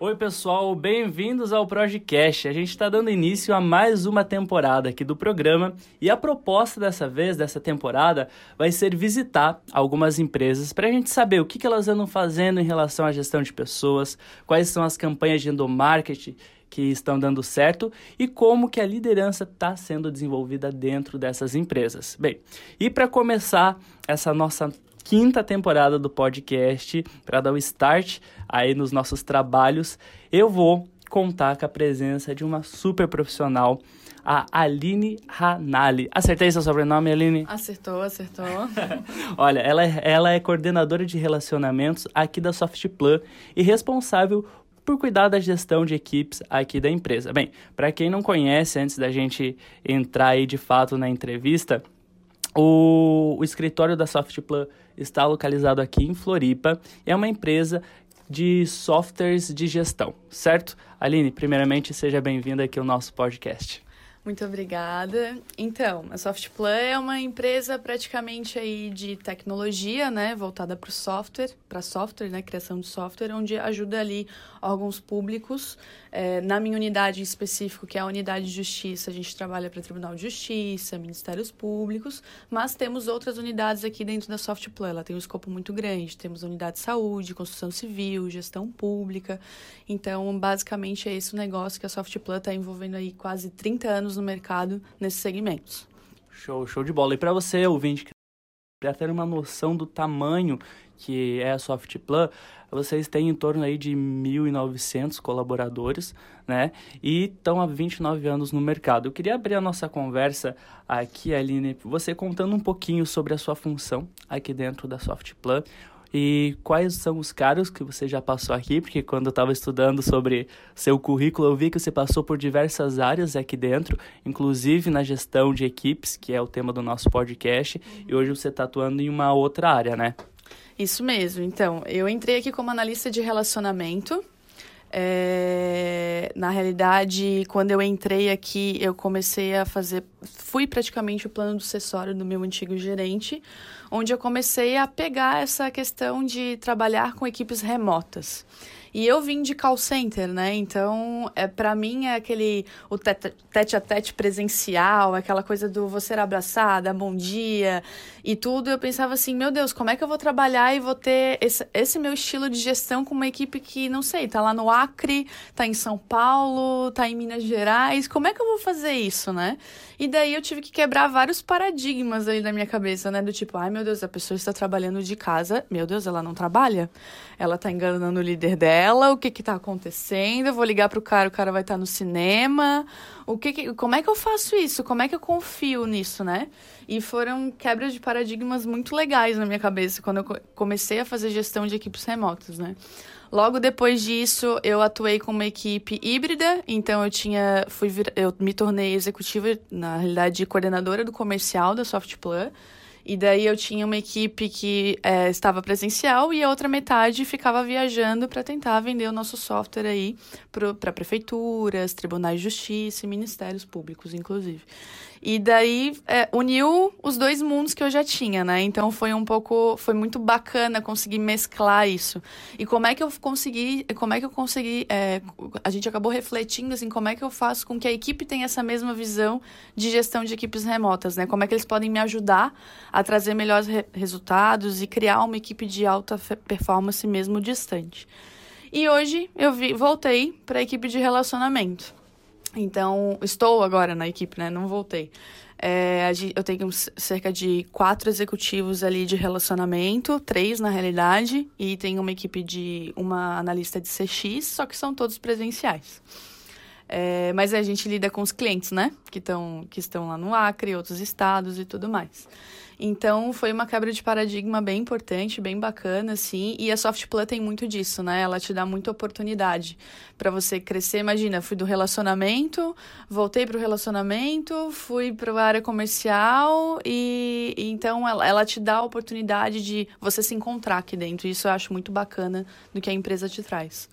Oi, pessoal, bem-vindos ao Projecast. A gente está dando início a mais uma temporada aqui do programa e a proposta dessa vez, dessa temporada, vai ser visitar algumas empresas para a gente saber o que, elas andam fazendo em relação à gestão de pessoas, quais são as campanhas de endomarketing que estão dando certo e como que a liderança está sendo desenvolvida dentro dessas empresas. Bem, e para começar essa nossa quinta temporada do podcast, para dar o start aí nos nossos trabalhos, eu vou contar com a presença de uma super profissional, a Aline Ranali. Acertei seu sobrenome, Aline? Acertou, acertou. Olha, ela, é, ela é coordenadora de relacionamentos aqui da Softplan e responsável por cuidar da gestão de equipes aqui da empresa. Bem, para quem não conhece, antes da gente entrar aí de fato na entrevista, o, o escritório da Softplan está localizado aqui em Floripa. É uma empresa de softwares de gestão, certo? Aline, primeiramente, seja bem-vinda aqui ao nosso podcast. Muito obrigada. Então, a Softplan é uma empresa praticamente aí de tecnologia, né, voltada para o software, para software, né, criação de software, onde ajuda ali órgãos públicos. É, na minha unidade em específico, que é a unidade de justiça, a gente trabalha para Tribunal de Justiça, Ministérios Públicos, mas temos outras unidades aqui dentro da Softplan. Ela tem um escopo muito grande. Temos unidade de saúde, construção civil, gestão pública. Então, basicamente, é esse o negócio que a Softplan está envolvendo aí quase 30 anos no mercado nesses segmentos. Show, show de bola. E para você, ouvinte, para ter uma noção do tamanho que é a Softplan, vocês têm em torno aí de 1.900 colaboradores, né? E estão há 29 anos no mercado. Eu queria abrir a nossa conversa aqui, Aline, você contando um pouquinho sobre a sua função aqui dentro da Softplan, e quais são os cargos que você já passou aqui? Porque quando eu estava estudando sobre seu currículo, eu vi que você passou por diversas áreas aqui dentro, inclusive na gestão de equipes, que é o tema do nosso podcast, uhum. e hoje você está atuando em uma outra área, né? Isso mesmo. Então, eu entrei aqui como analista de relacionamento. É... Na realidade, quando eu entrei aqui, eu comecei a fazer. Fui praticamente o plano sucessório do meu antigo gerente, onde eu comecei a pegar essa questão de trabalhar com equipes remotas. E eu vim de call center, né? Então, é, para mim é aquele o tete, a tete presencial, aquela coisa do você abraçada, bom dia e tudo. Eu pensava assim, meu Deus, como é que eu vou trabalhar e vou ter esse, esse meu estilo de gestão com uma equipe que, não sei, tá lá no Acre, tá em São Paulo, tá em Minas Gerais. Como é que eu vou fazer isso, né? E daí eu tive que quebrar vários paradigmas aí na minha cabeça, né? Do tipo, ai meu Deus, a pessoa está trabalhando de casa. Meu Deus, ela não trabalha? Ela tá enganando o líder dela ela, o que que tá acontecendo, eu vou ligar pro cara, o cara vai estar tá no cinema, o que, que como é que eu faço isso? Como é que eu confio nisso, né? E foram quebras de paradigmas muito legais na minha cabeça quando eu comecei a fazer gestão de equipes remotas, né? Logo depois disso, eu atuei com uma equipe híbrida, então eu tinha fui eu me tornei executiva, na realidade, coordenadora do comercial da Softplan. E daí eu tinha uma equipe que é, estava presencial e a outra metade ficava viajando para tentar vender o nosso software aí para prefeituras, tribunais de justiça e ministérios públicos, inclusive. E daí é, uniu os dois mundos que eu já tinha, né? Então foi um pouco, foi muito bacana conseguir mesclar isso. E como é que eu consegui, como é que eu consegui, é, a gente acabou refletindo assim, como é que eu faço com que a equipe tenha essa mesma visão de gestão de equipes remotas, né? Como é que eles podem me ajudar a trazer melhores re resultados e criar uma equipe de alta performance mesmo distante. E hoje eu vi, voltei para a equipe de relacionamento. Então, estou agora na equipe, né? Não voltei. É, eu tenho cerca de quatro executivos ali de relacionamento, três na realidade, e tenho uma equipe de uma analista de CX, só que são todos presenciais. É, mas a gente lida com os clientes, né? Que, tão, que estão lá no Acre, outros estados e tudo mais. Então, foi uma quebra de paradigma bem importante, bem bacana, assim. E a Softplan tem muito disso, né? Ela te dá muita oportunidade para você crescer. Imagina, fui do relacionamento, voltei para o relacionamento, fui para a área comercial e, e então ela, ela te dá a oportunidade de você se encontrar aqui dentro. Isso eu acho muito bacana do que a empresa te traz.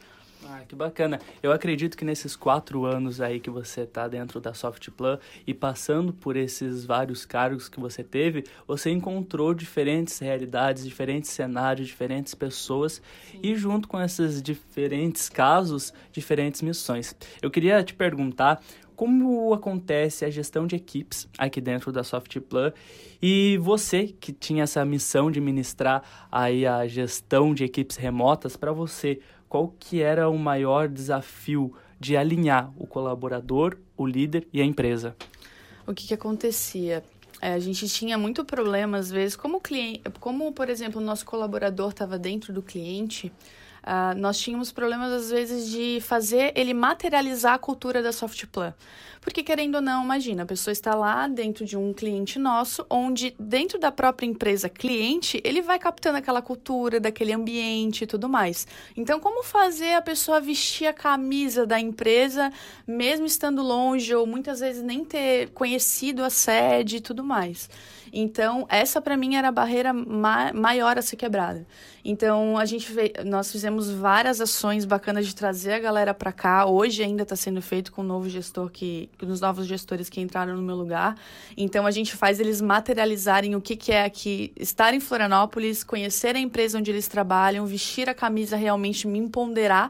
Ah, que bacana. Eu acredito que nesses quatro anos aí que você está dentro da Softplan e passando por esses vários cargos que você teve, você encontrou diferentes realidades, diferentes cenários, diferentes pessoas Sim. e junto com esses diferentes casos, diferentes missões. Eu queria te perguntar como acontece a gestão de equipes aqui dentro da Softplan e você que tinha essa missão de ministrar aí a gestão de equipes remotas para você, qual que era o maior desafio de alinhar o colaborador, o líder e a empresa? O que, que acontecia? É, a gente tinha muito problema, às vezes, como, cliente, como por exemplo, o nosso colaborador estava dentro do cliente, Uh, nós tínhamos problemas, às vezes, de fazer ele materializar a cultura da Softplan. Porque, querendo ou não, imagina, a pessoa está lá dentro de um cliente nosso, onde, dentro da própria empresa cliente, ele vai captando aquela cultura, daquele ambiente e tudo mais. Então, como fazer a pessoa vestir a camisa da empresa, mesmo estando longe, ou muitas vezes nem ter conhecido a sede e tudo mais? Então, essa para mim era a barreira ma maior a ser quebrada. Então, a gente nós fizemos várias ações bacanas de trazer a galera para cá. Hoje ainda está sendo feito com o novo gestor que, os novos gestores que entraram no meu lugar. Então, a gente faz eles materializarem o que, que é aqui estar em Florianópolis, conhecer a empresa onde eles trabalham, vestir a camisa realmente, me empoderar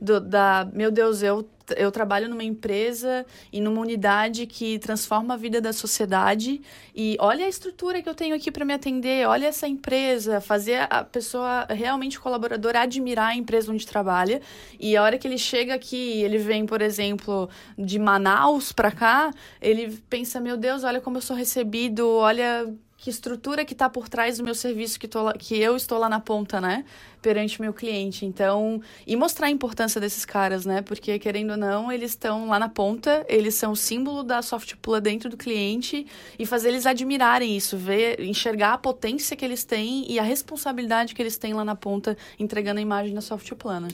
do, da, meu Deus, eu eu trabalho numa empresa e numa unidade que transforma a vida da sociedade e olha a estrutura que eu tenho aqui para me atender, olha essa empresa, fazer a pessoa realmente colaboradora admirar a empresa onde trabalha e a hora que ele chega aqui, ele vem, por exemplo, de Manaus para cá, ele pensa, meu Deus, olha como eu sou recebido, olha que estrutura que está por trás do meu serviço que, tô, que eu estou lá na ponta, né? Perante meu cliente. Então, e mostrar a importância desses caras, né? Porque, querendo ou não, eles estão lá na ponta, eles são o símbolo da Softplan dentro do cliente e fazer eles admirarem isso, ver, enxergar a potência que eles têm e a responsabilidade que eles têm lá na ponta, entregando a imagem da Softplan,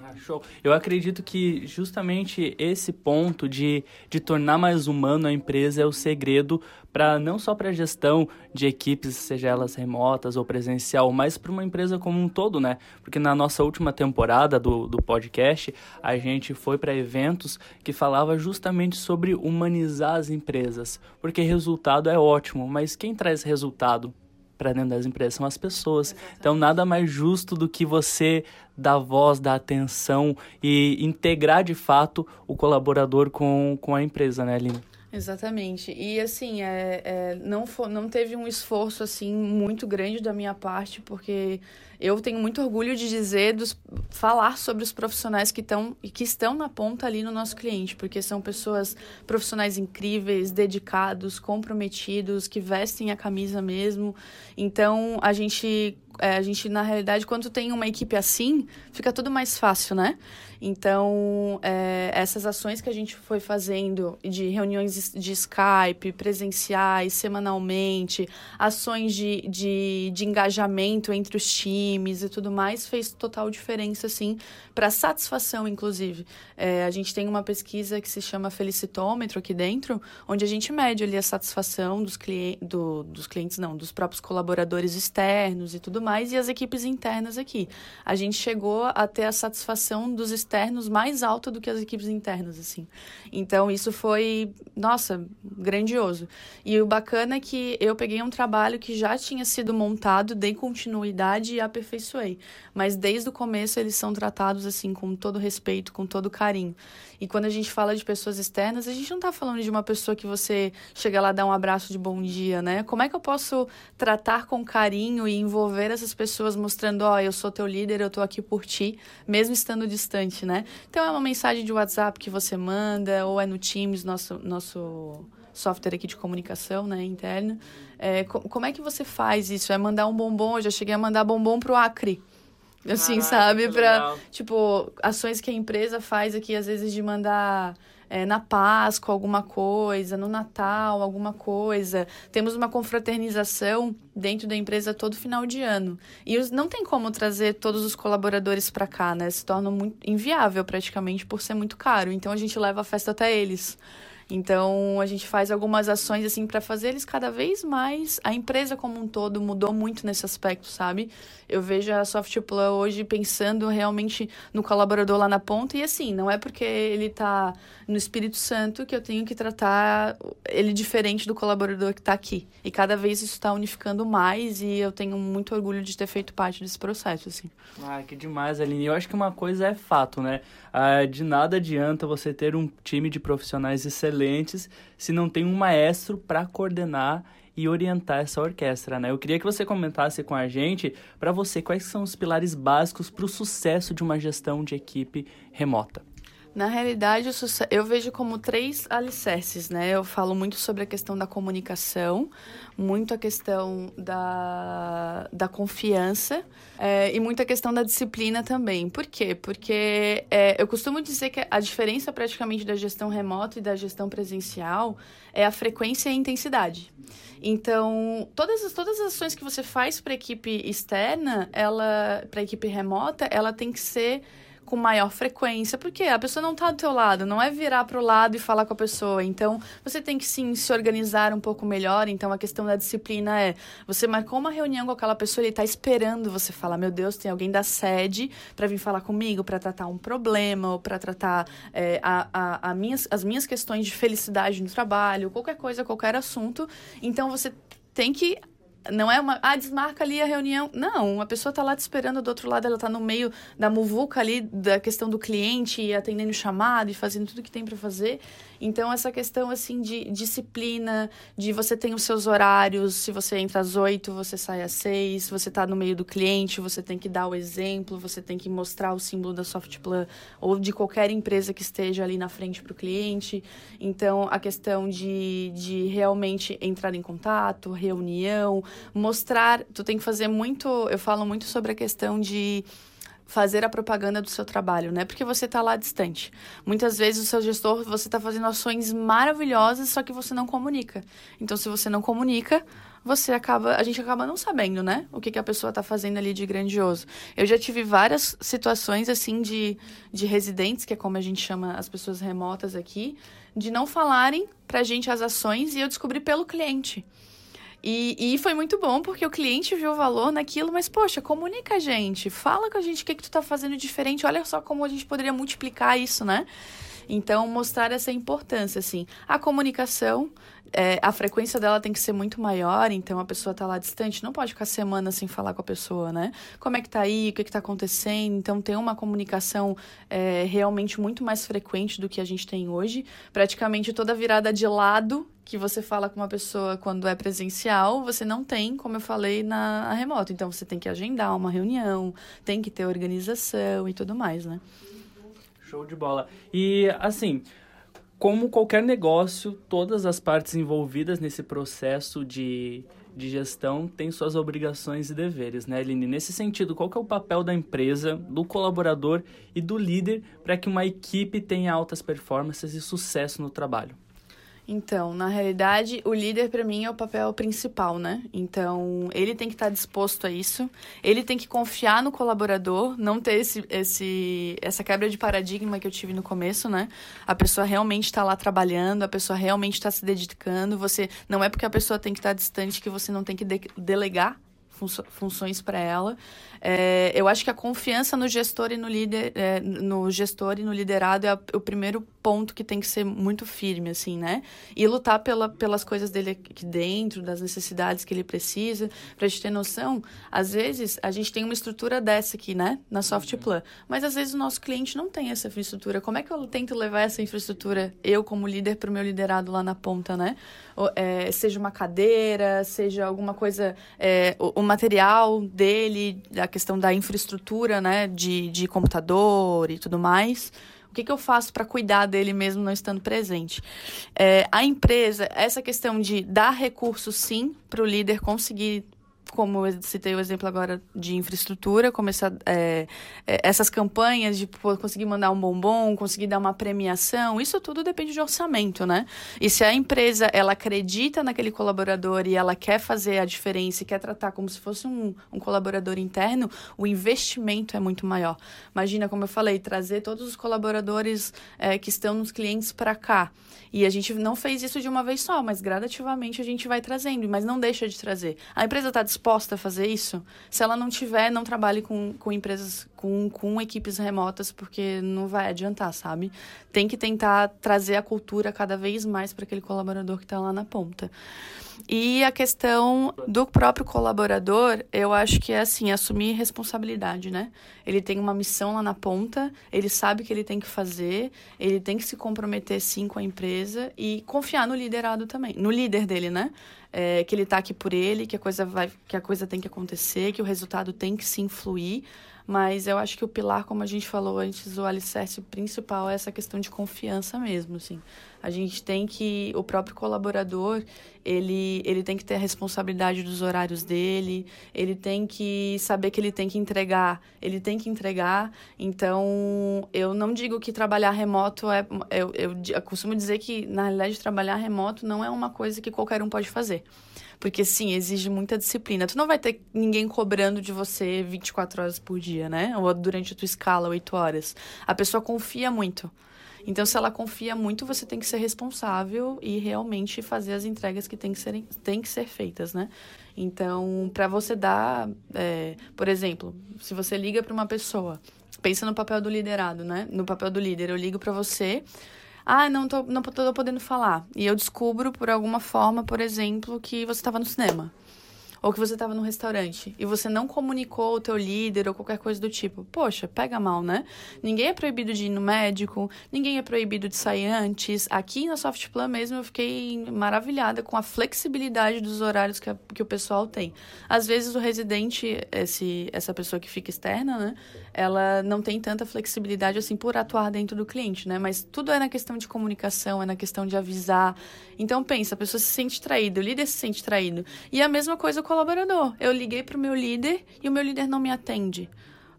né? Show. Eu acredito que justamente esse ponto de, de tornar mais humano a empresa é o segredo para não só para a gestão de equipes, seja elas remotas ou presencial, mas para uma empresa como um todo, né? Porque na nossa última temporada do, do podcast, a gente foi para eventos que falava justamente sobre humanizar as empresas, porque resultado é ótimo, mas quem traz resultado para dentro das empresas são as pessoas. Exatamente. Então, nada mais justo do que você dar voz, dar atenção e integrar de fato o colaborador com, com a empresa, né, Aline? Exatamente. E assim, é, é, não, for, não teve um esforço assim muito grande da minha parte, porque eu tenho muito orgulho de dizer, dos, falar sobre os profissionais que, estão que estão na ponta ali no nosso cliente, porque são pessoas profissionais incríveis, dedicados, comprometidos, que vestem a camisa mesmo. Então, a gente é, a gente, na realidade, quando tem uma equipe assim, fica tudo mais fácil, né? Então, é, essas ações que a gente foi fazendo de reuniões de Skype, presenciais, semanalmente, ações de, de, de engajamento entre os times e tudo mais, fez total diferença, assim, para satisfação, inclusive. É, a gente tem uma pesquisa que se chama Felicitômetro aqui dentro, onde a gente mede ali a satisfação dos, clientes, do, dos clientes, não, dos próprios colaboradores externos e tudo mais, e as equipes internas aqui. A gente chegou a ter a satisfação dos externos mais alta do que as equipes internas, assim. Então, isso foi, nossa, grandioso. E o bacana é que eu peguei um trabalho que já tinha sido montado, dei continuidade e aperfeiçoei. Mas desde o começo eles são tratados assim com todo respeito, com todo carinho. E quando a gente fala de pessoas externas, a gente não está falando de uma pessoa que você chega lá dar um abraço de bom dia, né? Como é que eu posso tratar com carinho e envolver essas pessoas mostrando, ó, oh, eu sou teu líder, eu tô aqui por ti, mesmo estando distante, né? Então é uma mensagem de WhatsApp que você manda, ou é no Teams, nosso nosso software aqui de comunicação, né, interno. É, como é que você faz isso? É mandar um bombom? Eu já cheguei a mandar bombom pro Acre. Assim, Caraca, sabe? Pra, legal. tipo, ações que a empresa faz aqui, às vezes, de mandar é, na Páscoa alguma coisa, no Natal alguma coisa. Temos uma confraternização dentro da empresa todo final de ano. E os, não tem como trazer todos os colaboradores para cá, né? Se torna muito inviável praticamente por ser muito caro. Então a gente leva a festa até eles. Então, a gente faz algumas ações assim para fazer eles cada vez mais. A empresa como um todo mudou muito nesse aspecto, sabe? Eu vejo a Softplan hoje pensando realmente no colaborador lá na ponta e assim, não é porque ele está no Espírito Santo que eu tenho que tratar ele diferente do colaborador que está aqui. E cada vez isso está unificando mais e eu tenho muito orgulho de ter feito parte desse processo, assim. Ah, que demais, Aline. Eu acho que uma coisa é fato, né? Ah, de nada adianta você ter um time de profissionais excelentes se não tem um maestro para coordenar e orientar essa orquestra, né? Eu queria que você comentasse com a gente, para você, quais são os pilares básicos para o sucesso de uma gestão de equipe remota. Na realidade, eu vejo como três alicerces, né? Eu falo muito sobre a questão da comunicação, muito a questão da, da confiança é, e muito a questão da disciplina também. Por quê? Porque é, eu costumo dizer que a diferença praticamente da gestão remota e da gestão presencial é a frequência e a intensidade. Então, todas as, todas as ações que você faz para a equipe externa, ela para equipe remota, ela tem que ser com maior frequência, porque a pessoa não está do teu lado, não é virar para o lado e falar com a pessoa. Então, você tem que sim se organizar um pouco melhor. Então, a questão da disciplina é: você marcou uma reunião com aquela pessoa, ele está esperando você falar, meu Deus, tem alguém da sede para vir falar comigo, para tratar um problema ou para tratar é, a, a, a minhas, as minhas questões de felicidade no trabalho, qualquer coisa, qualquer assunto. Então, você tem que não é uma. Ah, desmarca ali a reunião. Não, a pessoa está lá te esperando do outro lado, ela está no meio da muvuca ali da questão do cliente, atendendo o chamado e fazendo tudo que tem para fazer. Então, essa questão, assim, de disciplina, de você tem os seus horários, se você entra às oito, você sai às seis, se você está no meio do cliente, você tem que dar o exemplo, você tem que mostrar o símbolo da Softplan ou de qualquer empresa que esteja ali na frente para o cliente. Então, a questão de, de realmente entrar em contato, reunião, mostrar, tu tem que fazer muito, eu falo muito sobre a questão de fazer a propaganda do seu trabalho, né? Porque você está lá distante. Muitas vezes o seu gestor, você está fazendo ações maravilhosas, só que você não comunica. Então, se você não comunica, você acaba, a gente acaba não sabendo, né? O que, que a pessoa está fazendo ali de grandioso. Eu já tive várias situações, assim, de, de residentes, que é como a gente chama as pessoas remotas aqui, de não falarem pra gente as ações e eu descobri pelo cliente. E, e foi muito bom, porque o cliente viu o valor naquilo, mas, poxa, comunica a gente, fala com a gente o que, que tu tá fazendo diferente, olha só como a gente poderia multiplicar isso, né? Então, mostrar essa importância, assim. A comunicação, é, a frequência dela tem que ser muito maior, então a pessoa tá lá distante, não pode ficar semana sem falar com a pessoa, né? Como é que tá aí, o que que tá acontecendo? Então, tem uma comunicação é, realmente muito mais frequente do que a gente tem hoje. Praticamente toda virada de lado que você fala com uma pessoa quando é presencial, você não tem, como eu falei, na remoto. Então, você tem que agendar uma reunião, tem que ter organização e tudo mais, né? Show de bola. E, assim, como qualquer negócio, todas as partes envolvidas nesse processo de, de gestão têm suas obrigações e deveres, né, Eline? Nesse sentido, qual é o papel da empresa, do colaborador e do líder para que uma equipe tenha altas performances e sucesso no trabalho? Então, na realidade, o líder para mim é o papel principal, né? Então, ele tem que estar tá disposto a isso, ele tem que confiar no colaborador, não ter esse, esse, essa quebra de paradigma que eu tive no começo, né? A pessoa realmente está lá trabalhando, a pessoa realmente está se dedicando. Você não é porque a pessoa tem que estar tá distante que você não tem que de delegar funções para ela. É, eu acho que a confiança no gestor e no líder, é, no gestor e no liderado é o primeiro ponto que tem que ser muito firme, assim, né? E lutar pela, pelas coisas dele aqui dentro, das necessidades que ele precisa. Pra gente ter noção, às vezes a gente tem uma estrutura dessa aqui, né? Na Softplan. Mas às vezes o nosso cliente não tem essa infraestrutura. Como é que eu tento levar essa infraestrutura, eu como líder, para o meu liderado lá na ponta, né? é, seja uma cadeira, seja alguma coisa, é, o, o, material dele, a questão da infraestrutura, né, de, de computador e tudo mais. O que, que eu faço para cuidar dele mesmo não estando presente? É, a empresa, essa questão de dar recursos, sim, para o líder conseguir como eu citei o exemplo agora de infraestrutura, começar é, é, essas campanhas de conseguir mandar um bombom, conseguir dar uma premiação, isso tudo depende de orçamento, né? E se a empresa ela acredita naquele colaborador e ela quer fazer a diferença e quer tratar como se fosse um, um colaborador interno, o investimento é muito maior. Imagina, como eu falei, trazer todos os colaboradores é, que estão nos clientes para cá. E a gente não fez isso de uma vez só, mas gradativamente a gente vai trazendo, mas não deixa de trazer. A empresa está disposta a fazer isso? Se ela não tiver, não trabalhe com, com empresas, com, com equipes remotas, porque não vai adiantar, sabe? Tem que tentar trazer a cultura cada vez mais para aquele colaborador que está lá na ponta. E a questão do próprio colaborador, eu acho que é assim, assumir responsabilidade, né? Ele tem uma missão lá na ponta, ele sabe o que ele tem que fazer, ele tem que se comprometer sim com a empresa e confiar no liderado também, no líder dele, né? É, que ele tá aqui por ele, que a coisa vai, que a coisa tem que acontecer, que o resultado tem que se influir. Mas eu acho que o pilar, como a gente falou antes, o alicerce principal é essa questão de confiança mesmo, assim. A gente tem que o próprio colaborador, ele ele tem que ter a responsabilidade dos horários dele, ele tem que saber que ele tem que entregar, ele tem que entregar. Então, eu não digo que trabalhar remoto é eu, eu, eu costumo dizer que na realidade trabalhar remoto não é uma coisa que qualquer um pode fazer. Porque, sim, exige muita disciplina. Tu não vai ter ninguém cobrando de você 24 horas por dia, né? Ou durante a tua escala, 8 horas. A pessoa confia muito. Então, se ela confia muito, você tem que ser responsável e realmente fazer as entregas que tem que, serem, tem que ser feitas, né? Então, para você dar, é, por exemplo, se você liga para uma pessoa, pensa no papel do liderado, né? No papel do líder, eu ligo para você ah, não tô, não tô podendo falar. E eu descubro por alguma forma, por exemplo, que você estava no cinema ou que você estava no restaurante e você não comunicou o teu líder ou qualquer coisa do tipo, poxa, pega mal, né? Ninguém é proibido de ir no médico, ninguém é proibido de sair antes. Aqui na Softplan mesmo eu fiquei maravilhada com a flexibilidade dos horários que, a, que o pessoal tem. Às vezes o residente, esse, essa pessoa que fica externa, né? Ela não tem tanta flexibilidade assim por atuar dentro do cliente, né? Mas tudo é na questão de comunicação, é na questão de avisar. Então pensa, a pessoa se sente traída, o líder se sente traído. E a mesma coisa colaborador. Eu liguei para o meu líder e o meu líder não me atende.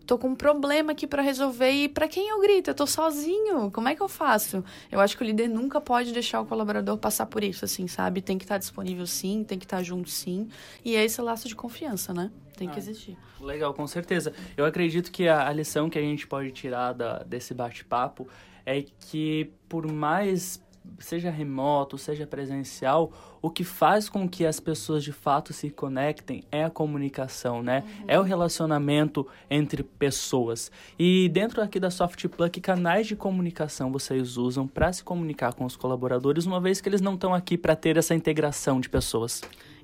Tô com um problema aqui para resolver e para quem eu grito? Eu tô sozinho. Como é que eu faço? Eu acho que o líder nunca pode deixar o colaborador passar por isso, assim, sabe? Tem que estar tá disponível sim, tem que estar tá junto sim. E é esse laço de confiança, né? Tem que ah, existir. Legal, com certeza. Eu acredito que a, a lição que a gente pode tirar da, desse bate-papo é que por mais seja remoto, seja presencial, o que faz com que as pessoas de fato se conectem é a comunicação, né? Uhum. É o relacionamento entre pessoas. E dentro aqui da Softplug, que canais de comunicação vocês usam para se comunicar com os colaboradores, uma vez que eles não estão aqui para ter essa integração de pessoas?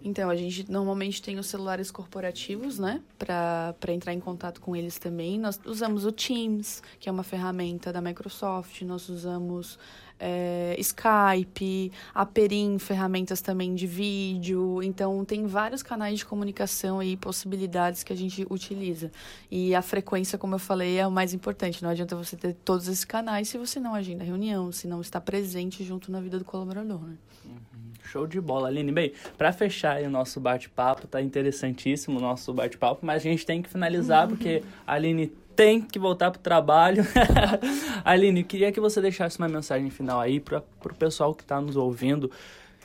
Então, a gente normalmente tem os celulares corporativos, né? Para entrar em contato com eles também. Nós usamos o Teams, que é uma ferramenta da Microsoft. Nós usamos é, Skype, a Perim, ferramentas também de vídeo. Então, tem vários canais de comunicação e possibilidades que a gente utiliza. E a frequência, como eu falei, é o mais importante. Não adianta você ter todos esses canais se você não agenda reunião, se não está presente junto na vida do colaborador, né? Uhum. Show de bola, Aline. Bem, para fechar o nosso bate-papo, tá interessantíssimo o nosso bate-papo, mas a gente tem que finalizar porque a Aline tem que voltar pro trabalho. Aline, queria que você deixasse uma mensagem final aí para o pessoal que está nos ouvindo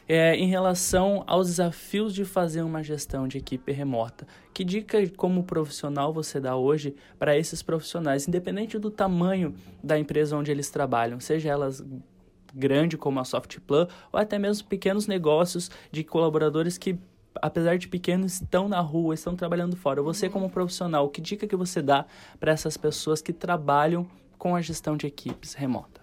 é, em relação aos desafios de fazer uma gestão de equipe remota. Que dica como profissional você dá hoje para esses profissionais, independente do tamanho da empresa onde eles trabalham, seja elas grande como a Softplan ou até mesmo pequenos negócios de colaboradores que apesar de pequenos, estão na rua, estão trabalhando fora. Você, como profissional, que dica que você dá para essas pessoas que trabalham com a gestão de equipes remota?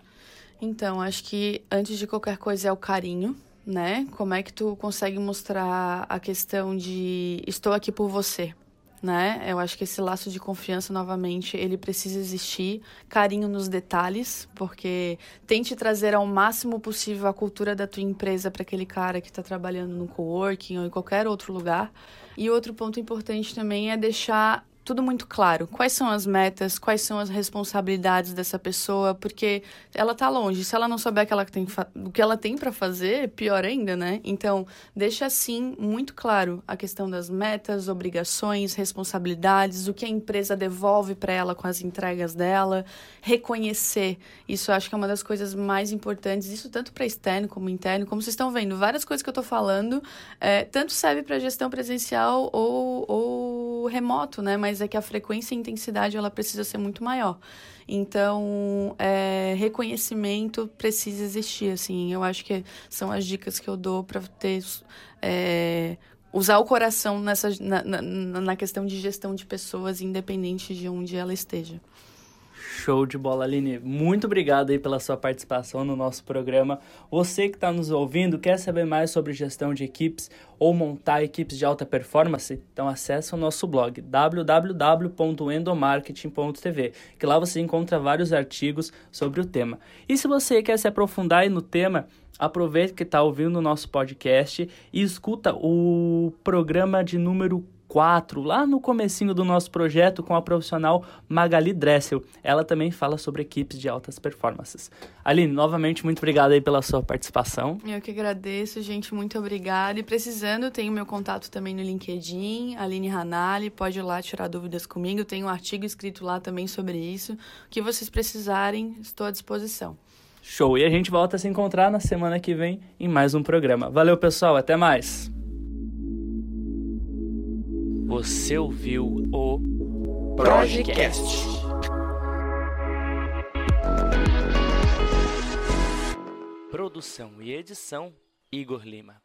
Então, acho que antes de qualquer coisa é o carinho, né? Como é que tu consegue mostrar a questão de estou aqui por você, né? Eu acho que esse laço de confiança, novamente, ele precisa existir. Carinho nos detalhes, porque tente trazer ao máximo possível a cultura da tua empresa para aquele cara que está trabalhando no coworking ou em qualquer outro lugar. E outro ponto importante também é deixar tudo muito claro. Quais são as metas, quais são as responsabilidades dessa pessoa, porque ela tá longe. Se ela não souber que ela tem, o que ela tem para fazer, pior ainda, né? Então, deixa assim muito claro a questão das metas, obrigações, responsabilidades, o que a empresa devolve para ela com as entregas dela, reconhecer. Isso acho que é uma das coisas mais importantes, isso tanto para externo como interno. Como vocês estão vendo, várias coisas que eu tô falando, é, tanto serve para gestão presencial ou, ou remoto, né? Mas é que a frequência e a intensidade ela precisa ser muito maior. Então, é, reconhecimento precisa existir, assim. Eu acho que são as dicas que eu dou para ter é, usar o coração nessa na, na, na, questão de gestão de pessoas, independente de onde ela esteja. Show de bola, Aline. Muito obrigado aí pela sua participação no nosso programa. Você que está nos ouvindo, quer saber mais sobre gestão de equipes ou montar equipes de alta performance? Então acesse o nosso blog www.endomarketing.tv, que lá você encontra vários artigos sobre o tema. E se você quer se aprofundar no tema, aproveite que está ouvindo o nosso podcast e escuta o programa de número 4, lá no comecinho do nosso projeto com a profissional Magali Dressel. Ela também fala sobre equipes de altas performances. Aline, novamente, muito obrigado aí pela sua participação. Eu que agradeço, gente, muito obrigada. E precisando, tenho meu contato também no LinkedIn, Aline Ranali, pode ir lá tirar dúvidas comigo. Tem um artigo escrito lá também sobre isso. O que vocês precisarem, estou à disposição. Show! E a gente volta a se encontrar na semana que vem em mais um programa. Valeu, pessoal, até mais! Você ouviu o Projecast. Produção e edição Igor Lima.